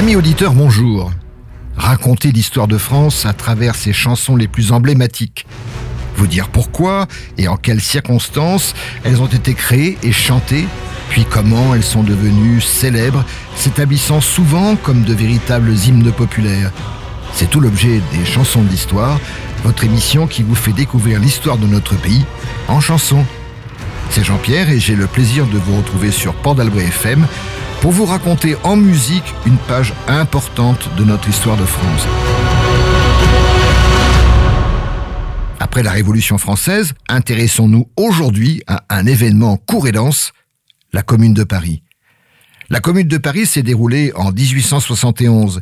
Amis auditeurs, bonjour. Raconter l'histoire de France à travers ses chansons les plus emblématiques. Vous dire pourquoi et en quelles circonstances elles ont été créées et chantées, puis comment elles sont devenues célèbres, s'établissant souvent comme de véritables hymnes populaires. C'est tout l'objet des chansons de l'histoire, votre émission qui vous fait découvrir l'histoire de notre pays en chansons. C'est Jean-Pierre et j'ai le plaisir de vous retrouver sur Port FM pour vous raconter en musique une page importante de notre histoire de France. Après la Révolution française, intéressons-nous aujourd'hui à un événement court et dense, la Commune de Paris. La Commune de Paris s'est déroulée en 1871.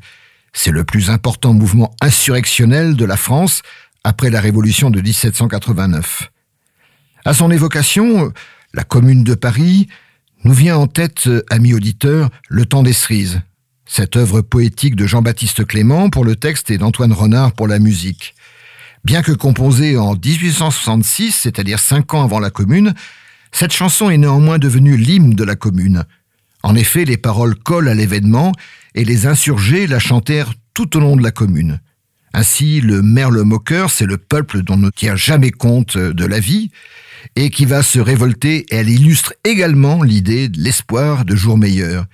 C'est le plus important mouvement insurrectionnel de la France après la Révolution de 1789. À son évocation, la Commune de Paris nous vient en tête, euh, amis auditeurs, Le temps des cerises, cette œuvre poétique de Jean-Baptiste Clément pour le texte et d'Antoine Renard pour la musique. Bien que composée en 1866, c'est-à-dire cinq ans avant la Commune, cette chanson est néanmoins devenue l'hymne de la Commune. En effet, les paroles collent à l'événement et les insurgés la chantèrent tout au long de la Commune. Ainsi, le merle moqueur, c'est le peuple dont ne tient jamais compte de la vie, et qui va se révolter, elle illustre également l'idée de l'espoir de jours meilleurs.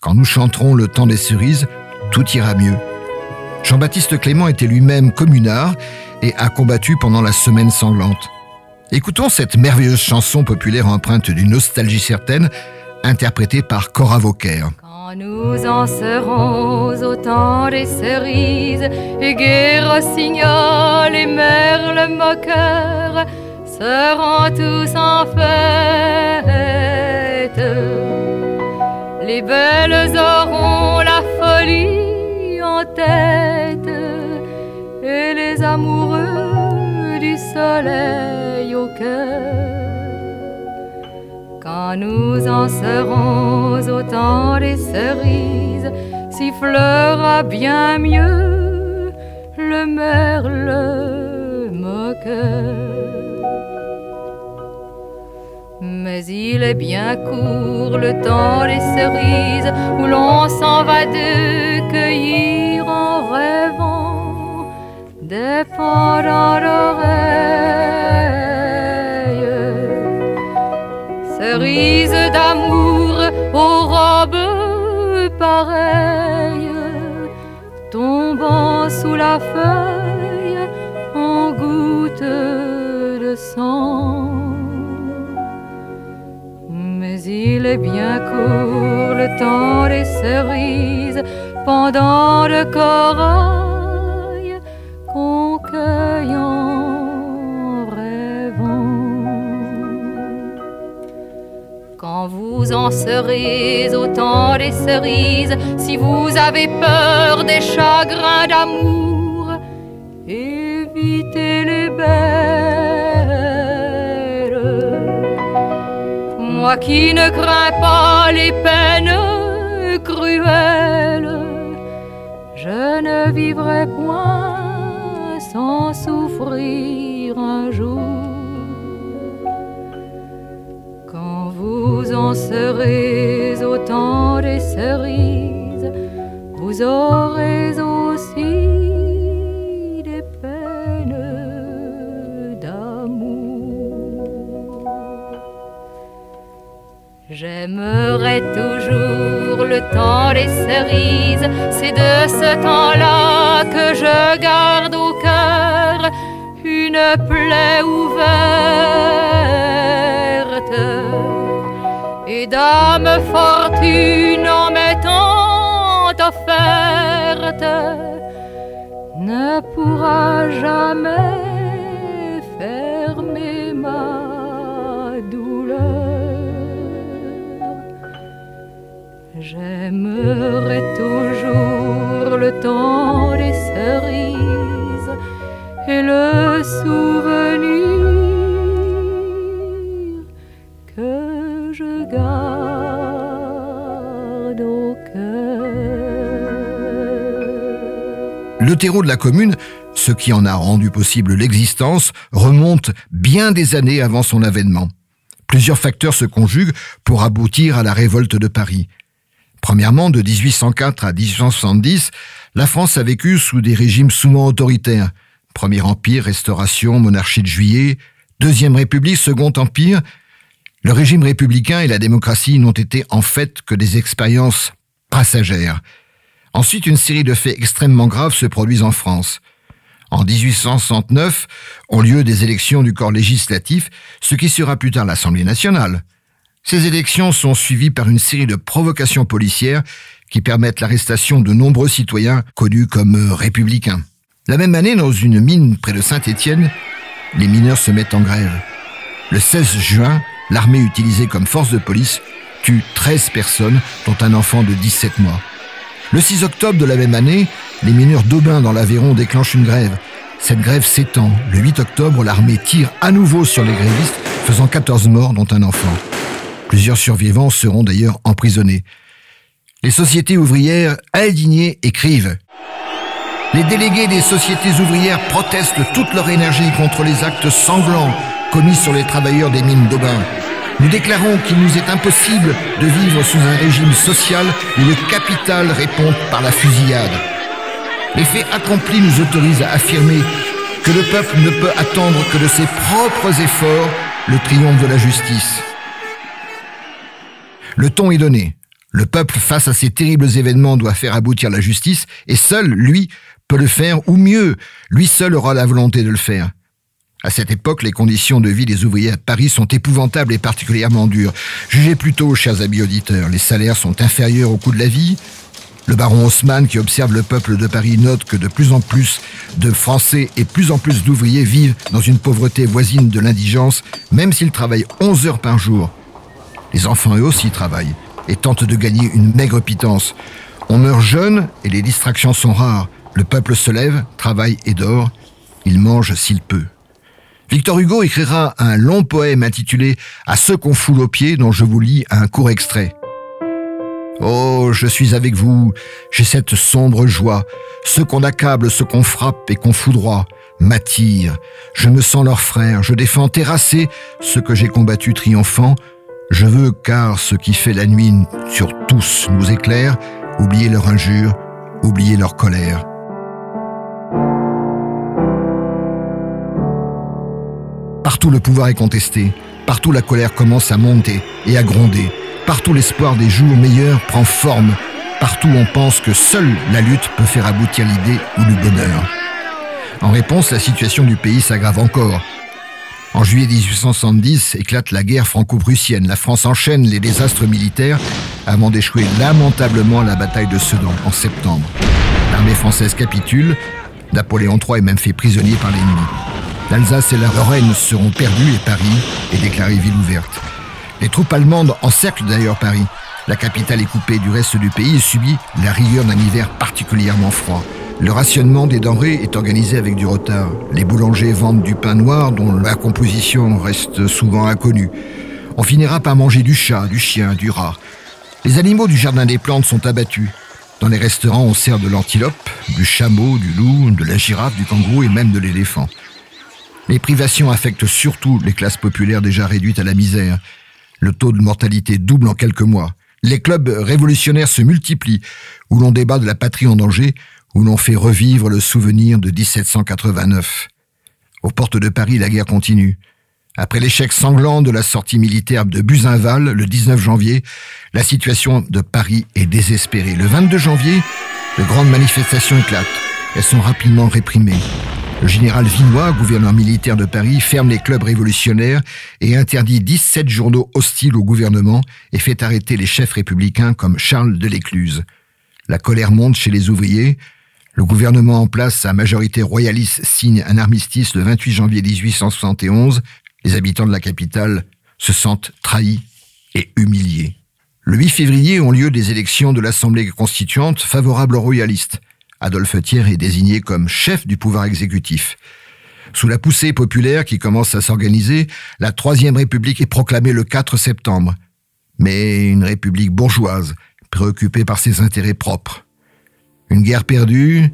Quand nous chanterons le temps des cerises, tout ira mieux. Jean-Baptiste Clément était lui-même communard et a combattu pendant la semaine sanglante. Écoutons cette merveilleuse chanson populaire empreinte d'une nostalgie certaine, interprétée par Cora Vauquer. Quand nous en serons seront tous en fête. Les belles auront la folie en tête et les amoureux du soleil au cœur. Quand nous en serons au temps des cerises, sifflera bien mieux le merle moqueur. Mais il est bien court le temps des cerises où l'on s'en va de cueillir en rêvant des pendants d'oreilles. Cerises d'amour aux robes pareilles tombant sous la feuille en gouttes il est bien court le temps des cerises pendant le corail qu'on cueille en rêvant. Quand vous en serez au temps des cerises, si vous avez peur des chagrins d'amour, qui ne crains pas les peines cruelles, je ne vivrai point sans souffrir un jour. Quand vous en serez au temps des cerises, vous aurez aussi J'aimerais toujours le temps des cerises, c'est de ce temps-là que je garde au cœur une plaie ouverte. Et dame fortune en m'étant offerte ne pourra jamais fermer ma J'aimerai toujours le temps des cerises et le souvenir que je garde au cœur. Le terreau de la commune, ce qui en a rendu possible l'existence, remonte bien des années avant son avènement. Plusieurs facteurs se conjuguent pour aboutir à la révolte de Paris. Premièrement, de 1804 à 1870, la France a vécu sous des régimes souvent autoritaires. Premier Empire, Restauration, Monarchie de Juillet, Deuxième République, Second Empire. Le régime républicain et la démocratie n'ont été en fait que des expériences passagères. Ensuite, une série de faits extrêmement graves se produisent en France. En 1869 ont lieu des élections du corps législatif, ce qui sera plus tard l'Assemblée nationale. Ces élections sont suivies par une série de provocations policières qui permettent l'arrestation de nombreux citoyens connus comme euh, républicains. La même année, dans une mine près de Saint-Étienne, les mineurs se mettent en grève. Le 16 juin, l'armée utilisée comme force de police tue 13 personnes, dont un enfant de 17 mois. Le 6 octobre de la même année, les mineurs d'Aubin dans l'Aveyron déclenchent une grève. Cette grève s'étend. Le 8 octobre, l'armée tire à nouveau sur les grévistes, faisant 14 morts, dont un enfant. Plusieurs survivants seront d'ailleurs emprisonnés. Les sociétés ouvrières indignées écrivent Les délégués des sociétés ouvrières protestent toute leur énergie contre les actes sanglants commis sur les travailleurs des mines d'Aubin. Nous déclarons qu'il nous est impossible de vivre sous un régime social où le capital répond par la fusillade. Les faits accomplis nous autorisent à affirmer que le peuple ne peut attendre que de ses propres efforts le triomphe de la justice. Le ton est donné. Le peuple, face à ces terribles événements, doit faire aboutir la justice, et seul, lui, peut le faire, ou mieux, lui seul aura la volonté de le faire. À cette époque, les conditions de vie des ouvriers à Paris sont épouvantables et particulièrement dures. Jugez plutôt, chers amis auditeurs, les salaires sont inférieurs au coût de la vie. Le baron Haussmann, qui observe le peuple de Paris, note que de plus en plus de Français et plus en plus d'ouvriers vivent dans une pauvreté voisine de l'indigence, même s'ils travaillent 11 heures par jour. Les enfants eux aussi travaillent et tentent de gagner une maigre pitance. On meurt jeune et les distractions sont rares. Le peuple se lève, travaille et dort. Il mange s'il peut. Victor Hugo écrira un long poème intitulé À ceux qu'on foule aux pieds dont je vous lis un court extrait. Oh, je suis avec vous, j'ai cette sombre joie. Ceux qu'on accable, ceux qu'on frappe et qu'on foudroie m'attirent. Je me sens leur frère, je défends terrasser ceux que j'ai combattus triomphants, je veux, car ce qui fait la nuit sur tous nous éclaire, oublier leur injure, oublier leur colère. Partout le pouvoir est contesté, partout la colère commence à monter et à gronder, partout l'espoir des jours meilleurs prend forme, partout on pense que seule la lutte peut faire aboutir l'idée ou le bonheur. En réponse, la situation du pays s'aggrave encore. En juillet 1870 éclate la guerre franco-prussienne. La France enchaîne les désastres militaires avant d'échouer lamentablement à la bataille de Sedan en septembre. L'armée française capitule. Napoléon III est même fait prisonnier par l'ennemi. L'Alsace et la Lorraine seront perdues et Paris est déclarée ville ouverte. Les troupes allemandes encerclent d'ailleurs Paris. La capitale est coupée du reste du pays et subit la rigueur d'un hiver particulièrement froid. Le rationnement des denrées est organisé avec du retard. Les boulangers vendent du pain noir dont la composition reste souvent inconnue. On finira par manger du chat, du chien, du rat. Les animaux du jardin des plantes sont abattus. Dans les restaurants, on sert de l'antilope, du chameau, du loup, de la girafe, du kangourou et même de l'éléphant. Les privations affectent surtout les classes populaires déjà réduites à la misère. Le taux de mortalité double en quelques mois. Les clubs révolutionnaires se multiplient, où l'on débat de la patrie en danger, où l'on fait revivre le souvenir de 1789. Aux portes de Paris, la guerre continue. Après l'échec sanglant de la sortie militaire de Buzenval le 19 janvier, la situation de Paris est désespérée. Le 22 janvier, de grandes manifestations éclatent. Elles sont rapidement réprimées. Le général Vinois, gouverneur militaire de Paris, ferme les clubs révolutionnaires et interdit 17 journaux hostiles au gouvernement et fait arrêter les chefs républicains comme Charles de l'Écluse. La colère monte chez les ouvriers, le gouvernement en place, sa majorité royaliste, signe un armistice le 28 janvier 1871. Les habitants de la capitale se sentent trahis et humiliés. Le 8 février ont lieu des élections de l'Assemblée constituante favorables aux royalistes. Adolphe Thiers est désigné comme chef du pouvoir exécutif. Sous la poussée populaire qui commence à s'organiser, la Troisième République est proclamée le 4 septembre. Mais une république bourgeoise, préoccupée par ses intérêts propres. Une guerre perdue,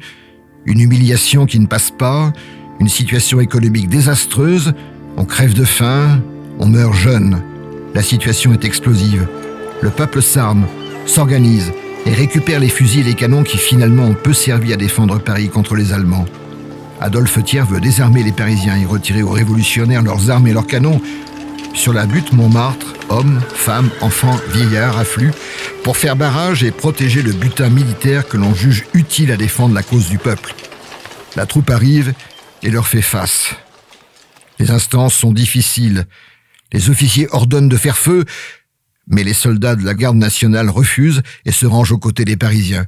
une humiliation qui ne passe pas, une situation économique désastreuse, on crève de faim, on meurt jeune. La situation est explosive. Le peuple s'arme. s'organisent et récupèrent les fusils et les canons qui finalement ont peu servi à défendre Paris contre les Allemands. Adolphe Thiers veut désarmer les Parisiens et retirer aux révolutionnaires leurs armes et leurs canons. Sur la butte Montmartre, hommes, femmes, enfants, vieillards affluent pour faire barrage et protéger le butin militaire que l'on juge utile à défendre la cause du peuple. La troupe arrive et leur fait face. Les instances sont difficiles. Les officiers ordonnent de faire feu, mais les soldats de la garde nationale refusent et se rangent aux côtés des Parisiens.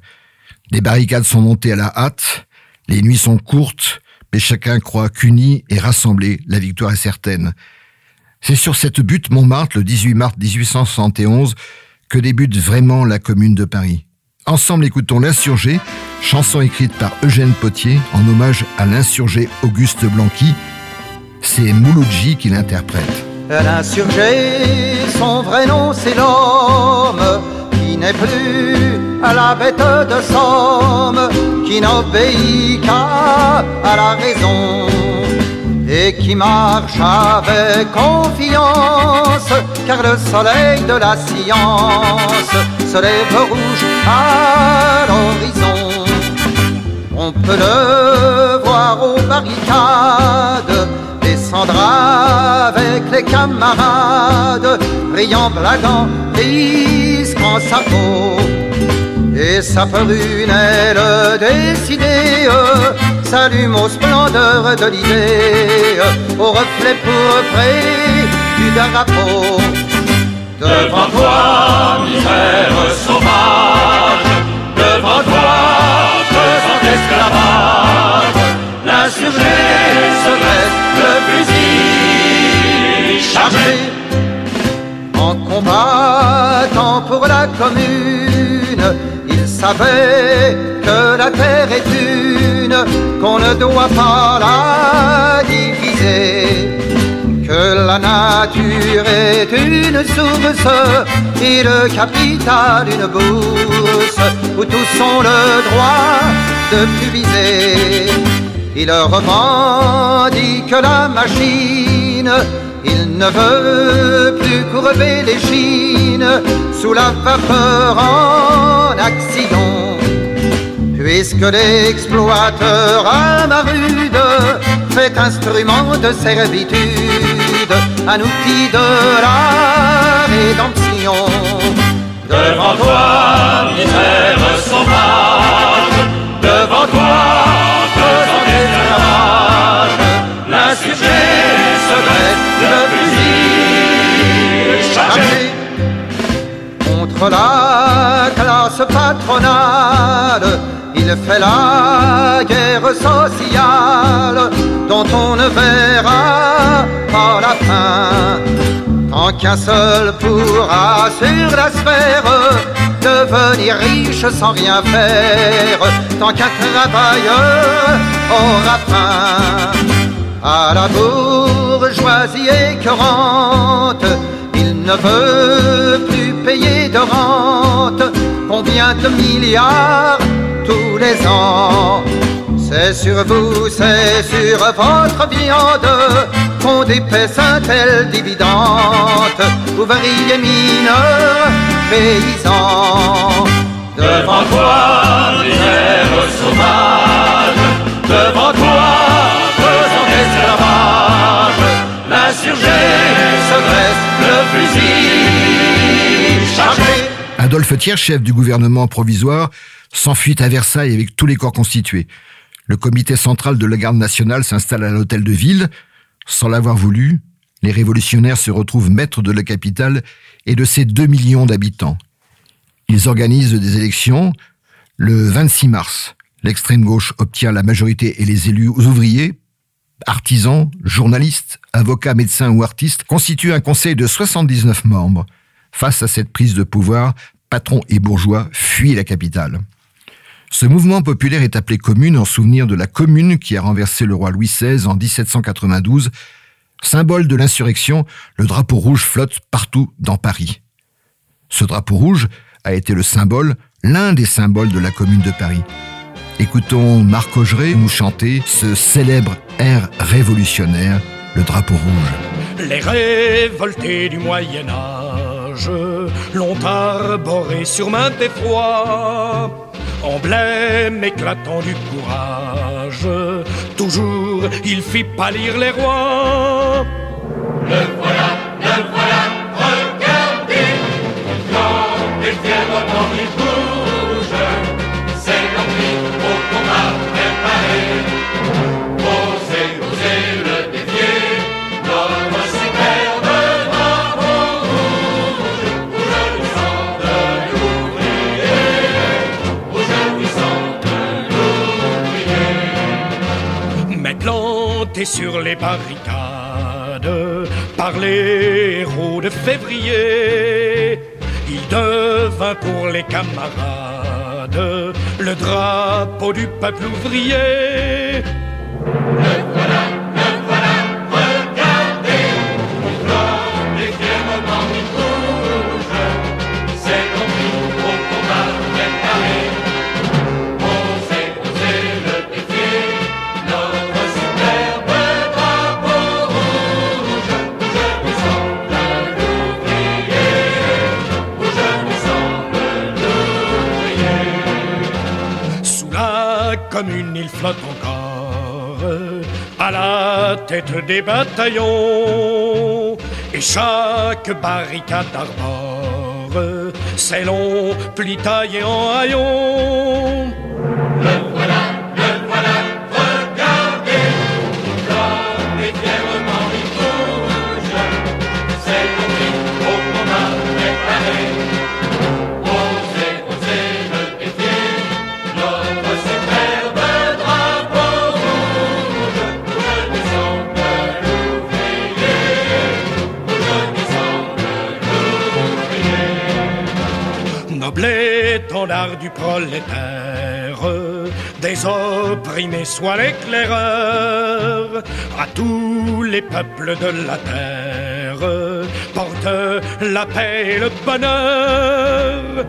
Les barricades sont montées à la hâte, les nuits sont courtes, mais chacun croit qu'uni et rassemblé, la victoire est certaine. C'est sur cette butte Montmartre, le 18 mars 1871, que débute vraiment la Commune de Paris. Ensemble, écoutons L'Insurgé, chanson écrite par Eugène Potier en hommage à l'insurgé Auguste Blanqui. C'est Mouloudji qui l'interprète. L'insurgé, son vrai nom c'est l'homme qui n'est plus à la bête de somme, qui n'obéit qu'à la raison et qui marche avec confiance, car le soleil de la science se lève rouge à l'horizon. On peut le voir aux barricades, descendre avec les camarades, brillant, blaguant, risquant sa peau. Et sa prunelle décidée s'allume aux splendeurs de l'idée, au reflet pourpré du drapeau. Devant toi, misère sauvage, devant toi, faisant esclavage, l'insurgé se dresse le fusil chargé. En combattant pour la commune, il savait que la terre est une, qu'on ne doit pas la diviser. Que la nature est une source et le capital une bourse où tous ont le droit de puiser. Il revendique la machine, il ne veut plus courber les chines sous la vapeur en action. Puisque l'exploiteur à ma rude fait instrument de servitude, un outil de la rédemption. Devant toi, misère sauvage, devant toi, faisant esclavage, l'insurgé se dresse le fusil chargé. Contre la classe patronale, il fait la guerre sociale dont on ne verra pas la fin. Tant qu'un seul pourra sur la sphère devenir riche sans rien faire, tant qu'un travailleur aura faim. À la bourgeoisie écœurante, il ne veut plus payer de rente. Combien de milliards tous les ans C'est sur vous, c'est sur votre viande qu'on dépaisse un tel dividende. Ouvriers, mineurs, paysans. Devant toi, misère sauvage, devant toi, faisant esclavage, l'insurgé se dresse le fusil chargé. Adolphe Thiers, chef du gouvernement provisoire, s'enfuit à Versailles avec tous les corps constitués. Le comité central de la garde nationale s'installe à l'hôtel de ville. Sans l'avoir voulu, les révolutionnaires se retrouvent maîtres de la capitale et de ses 2 millions d'habitants. Ils organisent des élections. Le 26 mars, l'extrême gauche obtient la majorité et les élus ouvriers, artisans, journalistes, avocats, médecins ou artistes constituent un conseil de 79 membres. Face à cette prise de pouvoir, patrons et bourgeois fuient la capitale. Ce mouvement populaire est appelé commune en souvenir de la commune qui a renversé le roi Louis XVI en 1792. Symbole de l'insurrection, le drapeau rouge flotte partout dans Paris. Ce drapeau rouge a été le symbole, l'un des symboles de la commune de Paris. Écoutons Marc Augeret nous chanter ce célèbre air révolutionnaire, le drapeau rouge. Les révoltés du Moyen Âge l'ont arboré sur maintes fois, emblème éclatant du courage. Toujours il fit pâlir les rois. Le voilà, le voilà, regardez, il flambe et fièrement sur les barricades par les héros de février, il devint pour les camarades le drapeau du peuple ouvrier. Commune, il flotte encore à la tête des bataillons. Et chaque barricade arbore ses longs plis taillés en haillons. Étendard du prolétaire, des opprimés soit l'éclaireur, à tous les peuples de la terre, porte la paix et le bonheur.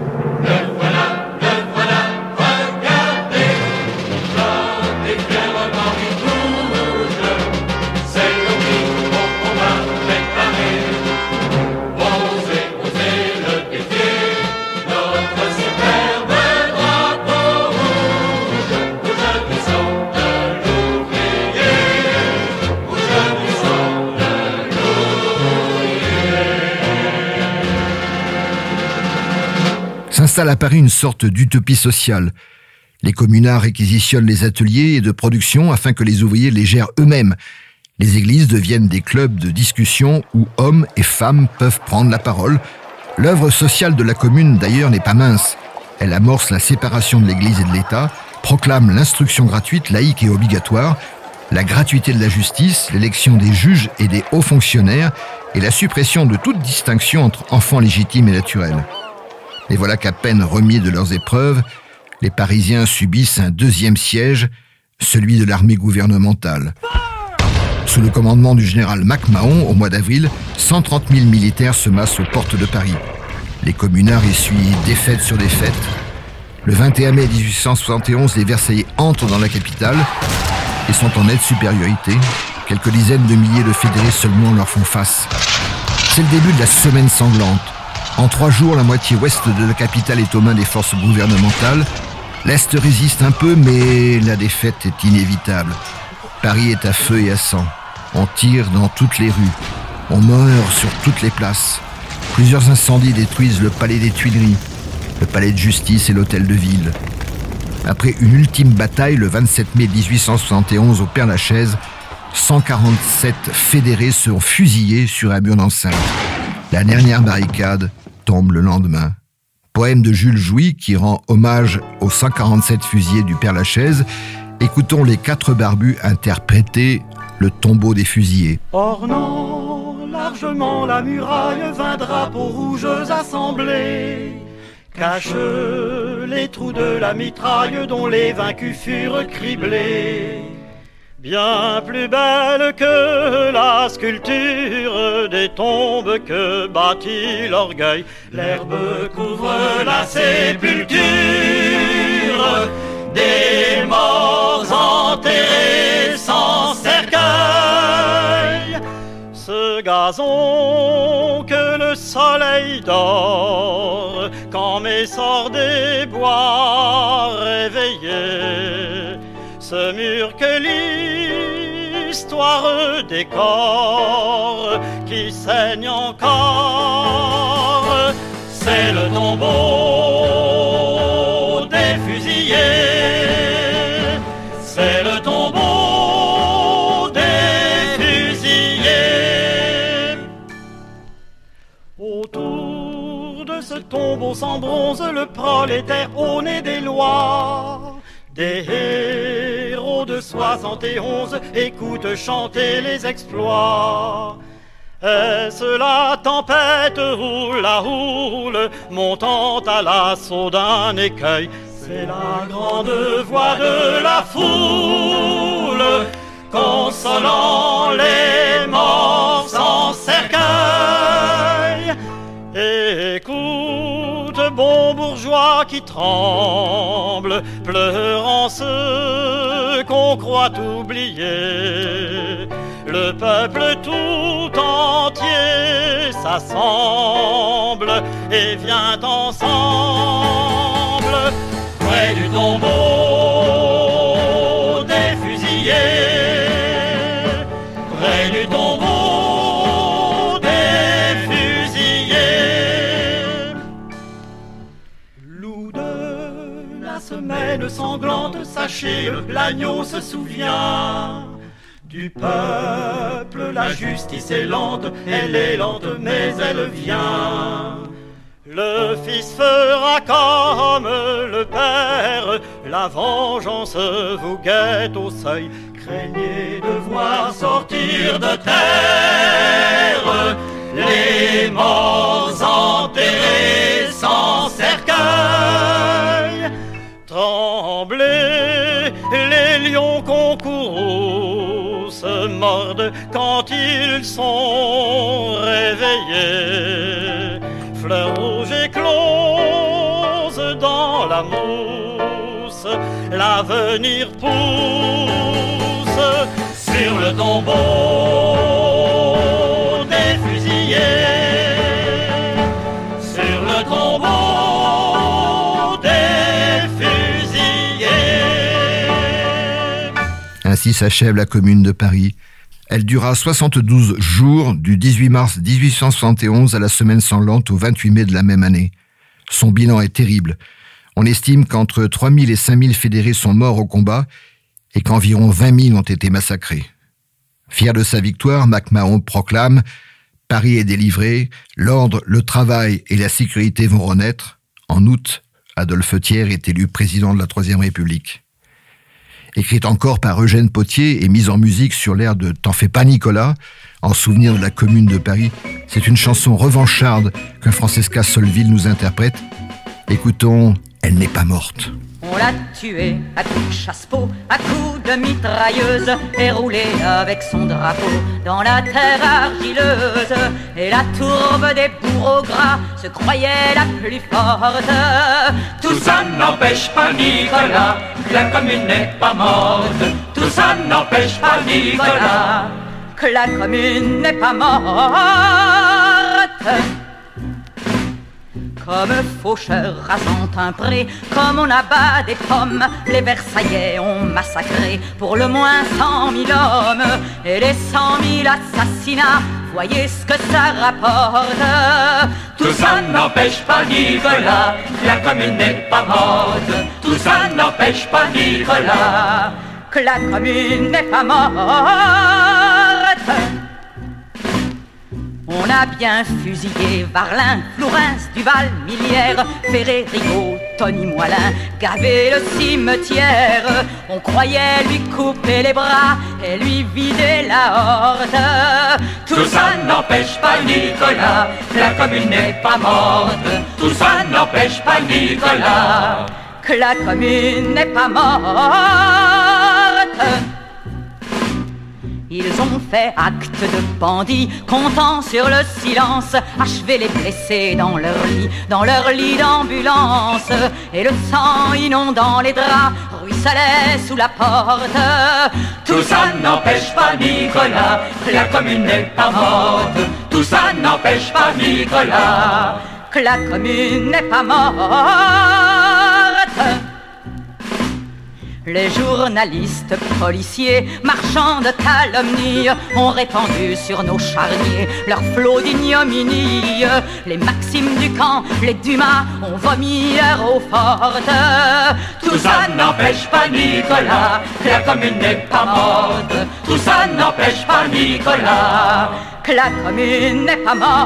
S'installe à Paris une sorte d'utopie sociale. Les communards réquisitionnent les ateliers de production afin que les ouvriers les gèrent eux-mêmes. Les églises deviennent des clubs de discussion où hommes et femmes peuvent prendre la parole. L'œuvre sociale de la commune, d'ailleurs, n'est pas mince. Elle amorce la séparation de l'Église et de l'État, proclame l'instruction gratuite, laïque et obligatoire, la gratuité de la justice, l'élection des juges et des hauts fonctionnaires et la suppression de toute distinction entre enfants légitimes et naturels. Et voilà qu'à peine remis de leurs épreuves, les Parisiens subissent un deuxième siège, celui de l'armée gouvernementale. Sous le commandement du général MacMahon, au mois d'avril, 130 000 militaires se massent aux portes de Paris. Les communards essuient défaite sur défaite. Le 21 mai 1871, les Versaillais entrent dans la capitale et sont en nette supériorité. Quelques dizaines de milliers de fédérés seulement leur font face. C'est le début de la semaine sanglante. En trois jours, la moitié ouest de la capitale est aux mains des forces gouvernementales. L'Est résiste un peu, mais la défaite est inévitable. Paris est à feu et à sang. On tire dans toutes les rues. On meurt sur toutes les places. Plusieurs incendies détruisent le palais des Tuileries, le palais de justice et l'hôtel de ville. Après une ultime bataille le 27 mai 1871 au Père-Lachaise, 147 fédérés seront fusillés sur un mur d'enceinte. La dernière barricade tombe le lendemain. Poème de Jules Jouy qui rend hommage aux 147 fusillés du Père-Lachaise. Écoutons les quatre barbus interpréter le tombeau des fusillés. Ornant largement la muraille, vingt drapeaux rouges assemblés cachent les trous de la mitraille dont les vaincus furent criblés. Bien plus belle que la sculpture des tombes que bâtit l'orgueil, l'herbe couvre la sépulture des morts enterrés sans cercueil. Ce gazon que le soleil d'or, quand mes sorts des bois réveillés, ce mur que l'histoire décore, qui saigne encore, c'est le tombeau des fusillés, c'est le tombeau des fusillés. Autour de ce tombeau sans bronze, le prolétaire au nez des lois. Des héros de 71 écoute chanter les exploits. Est-ce la tempête ou la houle montant à l'assaut d'un écueil? C'est la grande voix de la foule consolant les morts sans cercueil. Écoute, bon bourgeois qui tremble, pleurant ceux qu'on croit oublier. Le peuple tout entier s'assemble et vient ensemble près du tombeau semaine sanglante, sachez, l'agneau se souvient. Du peuple, la justice est lente, elle est lente, mais elle vient. Le fils fera comme le père, la vengeance vous guette au seuil. Craignez de voir sortir de terre les morts enterrés sans cercueil. Les lions concourent se mordent quand ils sont réveillés. Fleurs rouges écloses dans la mousse, l'avenir pousse sur le tombeau S'achève la Commune de Paris. Elle dura 72 jours, du 18 mars 1871 à la semaine sanglante au 28 mai de la même année. Son bilan est terrible. On estime qu'entre 3000 et 5000 fédérés sont morts au combat et qu'environ 20 000 ont été massacrés. Fier de sa victoire, MacMahon proclame Paris est délivré, l'ordre, le travail et la sécurité vont renaître. En août, Adolphe Thiers est élu président de la Troisième République. Écrite encore par Eugène Potier et mise en musique sur l'air de T'en fais pas Nicolas, en souvenir de la Commune de Paris, c'est une chanson revancharde que Francesca Solville nous interprète. Écoutons Elle n'est pas morte. On l'a tué à coups de chasse-peau, à coups de mitrailleuse, et roulé avec son drapeau dans la terre argileuse. Et la tourbe des bourreaux gras se croyait la plus forte. Tout ça n'empêche pas Nicolas, la commune n'est pas morte. Tout ça n'empêche pas Nicolas. que la commune n'est pas morte. Comme faucheur rasant un pré, comme on abat des pommes, les Versaillais ont massacré pour le moins cent mille hommes. Et les cent mille assassinats, voyez ce que ça rapporte. Tout ça n'empêche pas Nicolas, que la commune n'est pas morte. Tout ça n'empêche pas Nicolas. que la commune n'est pas morte. A bien fusillé Varlin, Flourens, Duval, Millière, Ferré, Rigaud, Tony Moilin, gavé le cimetière. On croyait lui couper les bras et lui vider la horde. Tout ça n'empêche pas Nicolas, que la commune n'est pas morte. Tout ça n'empêche pas Nicolas. que la commune n'est pas morte. Ils ont fait acte de bandits, comptant sur le silence, achevé les blessés dans leur lit, dans leur lit d'ambulance, et le sang inondant les draps ruisselait sous la porte. Tout ça n'empêche pas Nicolas, que la commune n'est pas morte. tout ça n'empêche pas Nicolas que la commune n'est pas morte. Les journalistes, policiers, marchands de calomnie ont répandu sur nos charniers leur flot d'ignominie. Les maximes du camp, les Dumas ont vomi leur eau forte. Tout ça n'empêche pas Nicolas que la commune n'est pas morte. Tout ça n'empêche pas Nicolas que la commune n'est pas morte.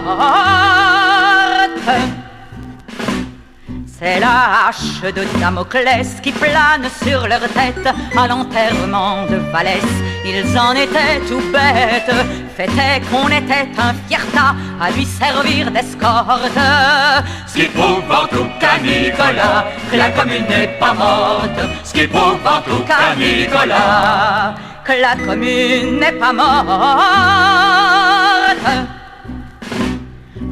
C'est la hache de Damoclès qui plane sur leur tête à l'enterrement de Valès. Ils en étaient tout bêtes, fait qu'on était un fierta à lui servir d'escorte. Ce qui prouve en tout cas Nicolas que la commune n'est pas morte. Ce qui prouve en tout cas Nicolas que la commune n'est pas morte.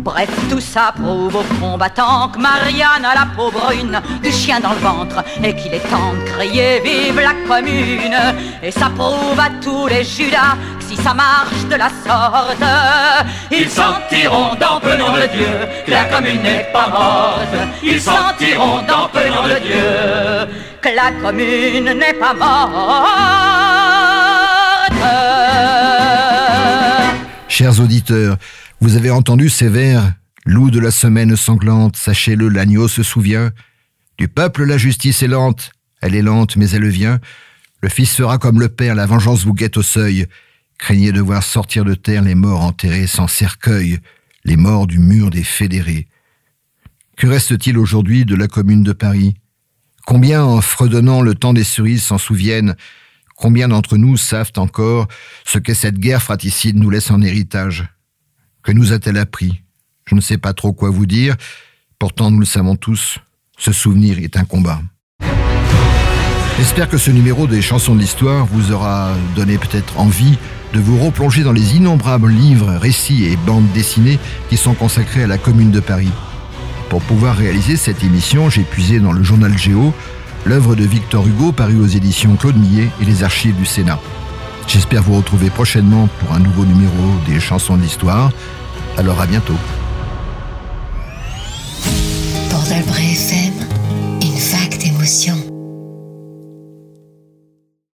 Bref, tout ça prouve aux combattants que Marianne a la peau brune, du chien dans le ventre, et qu'il est temps de crier Vive la commune Et ça prouve à tous les Judas que si ça marche de la sorte, ils sentiront dans peu nom de Dieu que la commune n'est pas morte. Ils sentiront dans peu nom de Dieu que la commune n'est pas morte. Chers auditeurs, vous avez entendu ces vers? Loup de la semaine sanglante, sachez-le, l'agneau se souvient. Du peuple la justice est lente, elle est lente mais elle vient. Le fils sera comme le père, la vengeance vous guette au seuil. Craignez de voir sortir de terre les morts enterrés sans cercueil, les morts du mur des fédérés. Que reste-t-il aujourd'hui de la commune de Paris? Combien en fredonnant le temps des cerises s'en souviennent? Combien d'entre nous savent encore ce que cette guerre fratricide nous laisse en héritage? Que nous a-t-elle appris? Je ne sais pas trop quoi vous dire, pourtant nous le savons tous, ce souvenir est un combat. J'espère que ce numéro des chansons de l'histoire vous aura donné peut-être envie de vous replonger dans les innombrables livres, récits et bandes dessinées qui sont consacrés à la Commune de Paris. Pour pouvoir réaliser cette émission, j'ai puisé dans le journal Géo l'œuvre de Victor Hugo parue aux éditions Claude Millet et les archives du Sénat. J'espère vous retrouver prochainement pour un nouveau numéro des chansons de l'histoire. Alors à bientôt. FM, une vague d'émotion.